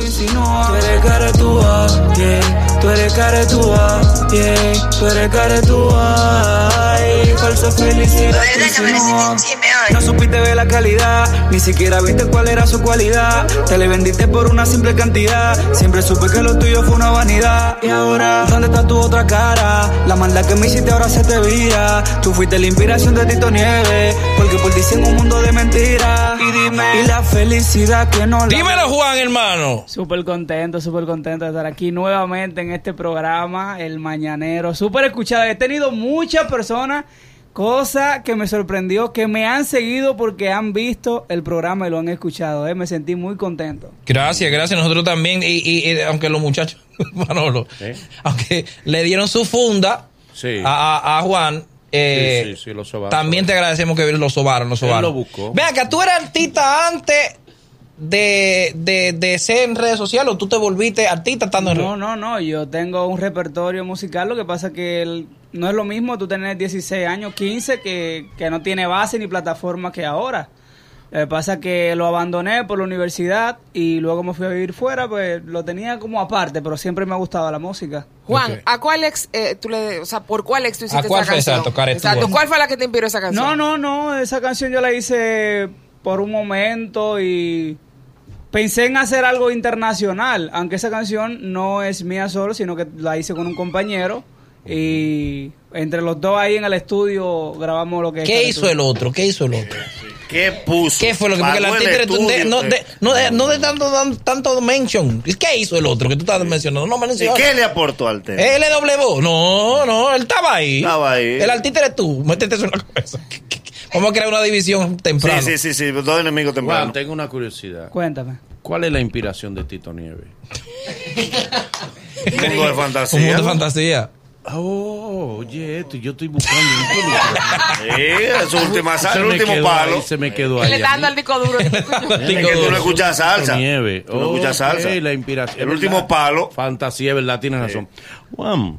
tú insinúas. Tú eres caretúa, yeah. Tú eres caretúa, yeah. Tú eres caretúa, ay. Falsa felicidad tú insinúas. No supiste ver la calidad, ni siquiera viste cuál era su cualidad. Te le vendiste por una simple cantidad. Siempre supe que lo tuyo fue una vanidad. Y ahora, ¿dónde está tu otra cara? La maldad que me hiciste ahora se te vira. Tú fuiste la inspiración de Tito Nieves. Porque por ti en un mundo de mentiras. Y dime, y la felicidad que no la. Dímelo, Juan, hermano. Súper contento, súper contento de estar aquí nuevamente en este programa, El Mañanero. Súper escuchado. He tenido muchas personas, cosa que me sorprendió, que me han seguido porque han visto el programa y lo han escuchado. ¿eh? Me sentí muy contento. Gracias, gracias. Nosotros también, y, y- y aunque los muchachos, Manolo, aunque le dieron su funda Sí. a, a- a Juan, eh, Sí, sí, sí, lo sobaron. también te agradecemos que lo sobaron, lo sobaron. lo buscó. Ven acá, ¿tú eras artista antes de, de, de ser en redes sociales o tú te volviste artista estando en No, redes? no, no. Yo tengo un repertorio musical. Lo que pasa que el- no es lo mismo tú tener 16 años, 15, que, que no tiene base ni plataforma que ahora. Lo que pasa que lo abandoné por la universidad y luego me fui a vivir fuera, pues lo tenía como aparte, pero siempre me ha gustado la música. Juan. ¿a cuál ex, eh, tú le, o sea, por cuál ex tú hiciste cuál esa fue canción? exacto? Exacto, ¿cuál fue la que te inspiró esa canción? No, no, no, esa canción yo la hice por un momento y pensé en hacer algo internacional, aunque esa canción no es mía solo, sino que la hice con un compañero y entre los dos ahí en el estudio grabamos lo que ¿Qué hizo el otro? ¿Qué hizo el otro? ¿Qué puso? ¿Qué fue lo que porque el artista de- no, eh. de, no, de, no de tanto, tan- tanto mention? ¿Qué hizo el otro que tú estabas mencionando? No ¿Y qué le aportó al tema? LW, no, no, él estaba ahí. Estaba ahí. El artista eres tú, métete eso en la cabeza. Vamos a crear una división temprano. Sí, sí, sí, sí, dos enemigos Juan, tempranos. tengo una curiosidad. Cuéntame. ¿Cuál es la inspiración de Tito Nieves? Un mundo de fantasía. Un mundo de fantasía. Oh, oye, esto, yo estoy buscando un película. Sí, es su última salsa, el último palo. ahí, se me quedó Que ahí. le está dando al disco duro. Es que tú no escuchas salsa. Nieve. Tú no escuchas salsa. la inspiración. El último palo. Fantasía, ¿verdad? Tienes razón. Juan,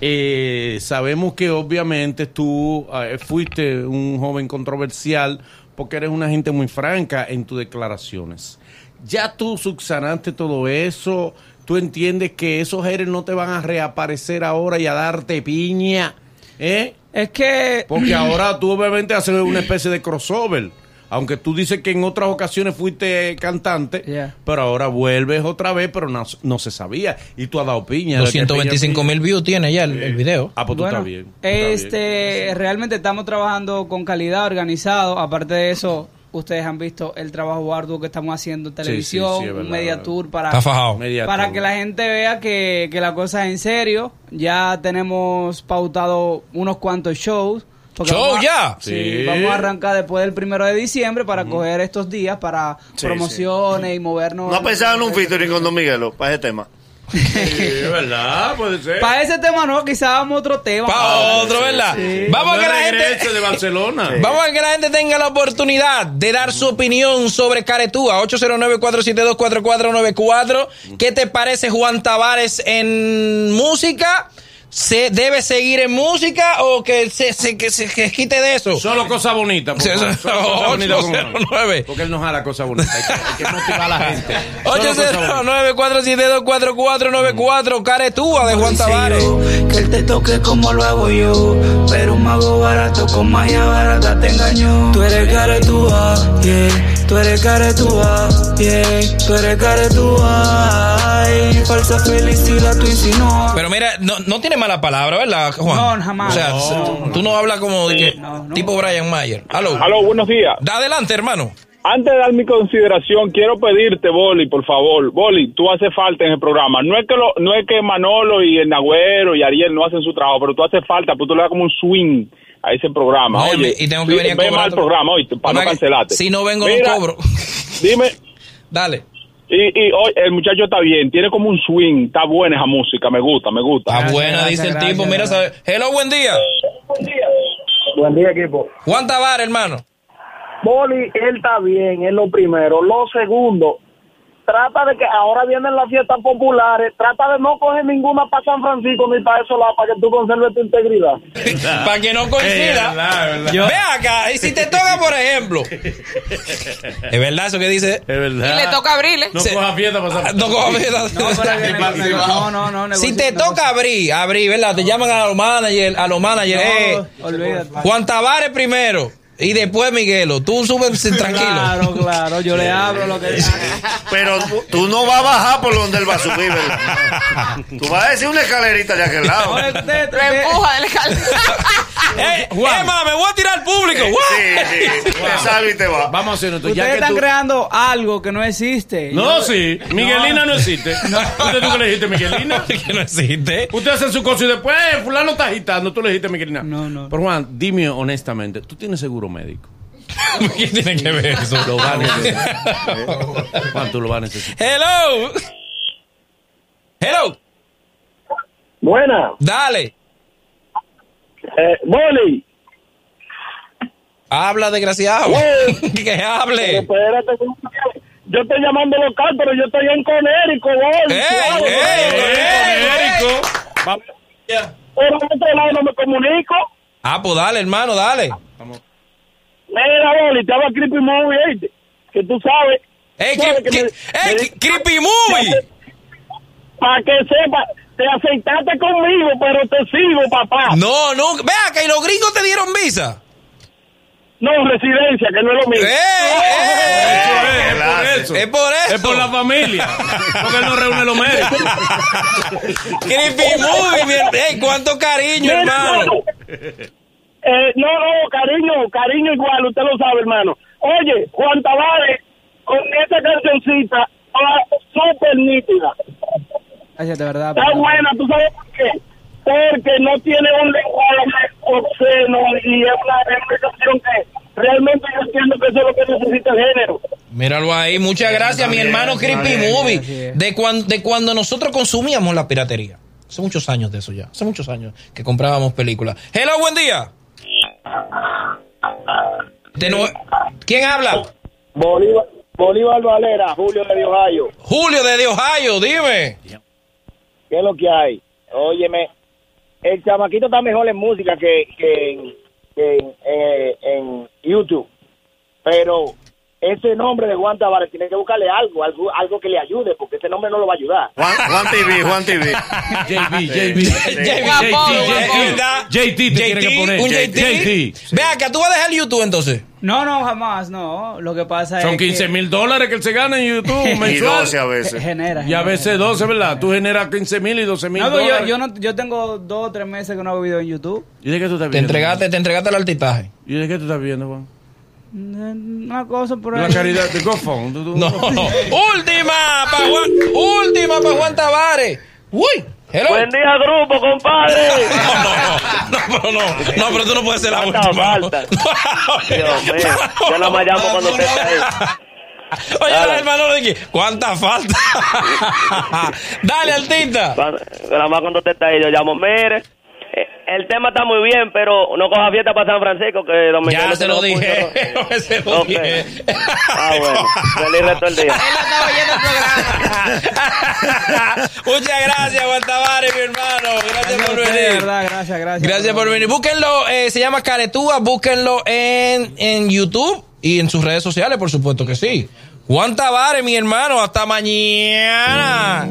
eh, sabemos que obviamente tú eh, fuiste un joven controversial porque eres una gente muy franca en tus declaraciones. Ya tú subsanaste todo eso. Tú entiendes que esos haters no te van a reaparecer ahora y a darte piña. ¿Eh? Es que Porque ahora tú obviamente haces una especie de crossover. Aunque tú dices que en otras ocasiones fuiste cantante, Yeah. pero ahora vuelves otra vez, pero no, no se sabía. Y tú has dado piña. 225 mil views tiene ya el, el video. Ah, pues tú Bueno, estás bien. tú estás bien. este, realmente estamos trabajando con calidad, organizado. Aparte de eso, ustedes han visto el trabajo arduo que estamos haciendo en sí, televisión, sí, un media tour para, Está fajado. Media para tour. que la gente vea que, que la cosa es en serio. Ya tenemos pautado unos cuantos shows. Porque ¿Show vamos a- ya? Sí, Sí. vamos a arrancar después del primero de diciembre para coger estos días para Sí, promociones y movernos. No pensaba en un featuring con Don Miguelo para ese tema. Sí, es verdad, puede ser. Para ese tema no, quizás vamos a otro tema. Pa' otro, ¿verdad? Vamos a que la gente... De Barcelona. Vamos a que la gente tenga la oportunidad de dar su opinión sobre Caretúa. 809-472-4494. ¿Qué te parece Juan Tavares en música? ¿Se debe seguir en música o que se, se- que se que quite de eso? Solo cosas bonitas. por Sí, favor. eso- Solo cosas bonitas con- 809. Porque él no jala cosas bonitas. Hay que, hay que motivar a la gente. Solo cosas bonitas. 809-472-4494. Caretúa de Juan Tavares. Que él te toque como lo hago yo. Pero un mago barato con magia barata te engañó. Tú eres caretúa, yeah. Tú eres caretúa, yeah. Tú eres caretúa, ay. Falsa felicidad tú insinúas. Pero mira, no, no tiene mala palabra, ¿verdad, Juan? No, jamás. O sea, No, tú no hablas como de que, No, no. tipo Brian Mayer. Aló. Aló, buenos días. Da adelante, hermano. Antes de dar mi consideración, quiero pedirte, Boli, por favor. Boli, tú haces falta en el programa. No es que lo, no es que Manolo y el Nagüero y Ariel no hacen su trabajo, pero tú haces falta, porque tú le das como un swing a ese programa. No, Oye, y tengo que sí, venir a ve mal el otro- programa, oye, para no cancelarte. Si no vengo, Mira, no cobro. Dime, Dale. y, y hoy el muchacho está bien, tiene como un swing, está buena esa música, me gusta, me gusta. Está buena, gracias, dice el gracias, tipo. Mira, sabe. Hello, buen día. Buen día, equipo. Juan Tavares, hermano. Boli, él está bien, es lo primero. Lo segundo, trata de que ahora vienen las fiestas populares, trata de no coger ninguna para San Francisco ni para eso, lado, para que tú conserves tu integridad. Para que no coincida. Ve acá, y si te toca, por ejemplo. es verdad eso que dice. Es verdad. Y le toca abrirle. No Se- coja fiesta para San No coja fiesta. No, no, no, Si te toca abrir, abrir, ¿verdad? Te llaman a los managers, a los managers, eh, No, olvídate. Juan Tavares primero y después Miguelo. Tú subes tranquilo. Claro, claro, yo le hablo lo que Pero tú- no vas a bajar por donde él va a subir, ¿verdad? Tú vas a decir una escalerita de aquel lado. Lo empuja del escalera. ¡Eh, Juan. Emma, me voy a tirar al público! Sí, sí, te salve y te va. Vamos a hacer esto. Ustedes Ya que están tú... creando algo que no existe. No, sí. Miguelina no existe. ¿Usted tú que le dijiste Miguelina? que no existe. Usted hace su cosa y después, eh, fulano está agitando. Tú le dijiste Miguelina. No, no. Pero Juan, dime honestamente, ¿tú tienes seguro médico? ¿Qué tiene que ver eso? Lo vas a necesitar. Juan, tú lo vas a necesitar. Hello. Hello. Buena, Dale. Eh, Boli, Habla, desgraciado. Que hable. espérate, yo estoy llamando local, pero yo estoy en Conérico, Boli. Vamos. Pero al otro lado no me comunico. Ah, pues dale, hermano, dale. Mira, Boli, te habla Creepy Movie. Que tú sabes. ¡Ey, sabes cri- que cri- me- ey, me- Creepy Movie! Para que sepa, te aceitaste conmigo, pero te sigo, papá. No, no. Ve acá, ¿y los gringos te dieron visa? No, residencia, que no es lo mismo. ¡Eh! ¡Eh! Eso es, es por eso. Es por eso. Es por la familia. Porque él no reúne los médicos. Creepy Movie, mi her- ey, cuánto cariño, hermano. Eh, no, no, cariño, cariño igual, usted lo sabe, hermano. Oye, Juan Tavares, con esa cancioncita, ah, súper nítida. Gracias, de verdad. Está buena, ¿tú sabes por qué? Porque no tiene un lenguaje obsceno y es una, es una canción que realmente yo entiendo que eso es lo que necesita el género. Míralo ahí, muchas gracias, mi hermano Creepy Movie. De, cuan- de cuando nosotros consumíamos la piratería. Hace muchos años de eso ya. Hace muchos años que comprábamos películas. Hello, buen día. De nue- ¿Quién habla? Bolívar, Bolívar Valera, Julio de Ohio. Julio de Ohio, dime. ¿Qué es lo que hay? Óyeme, el chamaquito está mejor en música que, que en, que en, eh, en YouTube. Pero ese nombre de Juan Tavares tiene que buscarle algo, algo, algo que le ayude, porque ese nombre no lo va a ayudar. Juan, Juan TV, Juan TV. JB. JT JT. JT. Ve acá, tú vas a dejar YouTube entonces. No, no, jamás, no. Lo que pasa Son es 15 que mil dólares que él se gana en YouTube Y mensual. 12 a veces. genera. Y a veces 12, ¿verdad? Tú generas 15 mil y 12 mil No, pero yo, dólares. yo, no, yo tengo dos o tres meses que no hago video en YouTube. ¿Y de qué tú estás Te viendo? entregaste, te entregaste el altitaje. ¿Y de qué tú estás viendo, Juan? Una cosa por La ahí. caridad de GoFund. No. última para Juan, última para Juan Tavares. Uy, hello. Buen día, grupo, compadre. No, no, no, no, no, pero tú no puedes ser la última. falta. Dios mío, yo nada más llamo cuando usted está ahí. Oye, Dale. hermano ¿cuánta falta? Dale. Cuando- Nada más cuando usted está ahí, yo llamo, mire. El tema está muy bien, pero no coja fiesta para San Francisco, que Dominicano Ya se lo dije. se lo dije. Ah, bueno. Feliz resto del día. Él estaba oyendo el programa. Muchas gracias, Juan Tavares, mi hermano. Gracias por venir. verdad, gracias, gracias. Gracias por venir. Búsquenlo, eh, se llama Caretúa, búsquenlo en, en YouTube y en sus redes sociales, por supuesto que sí. Juan Tavares, mi hermano, hasta mañana.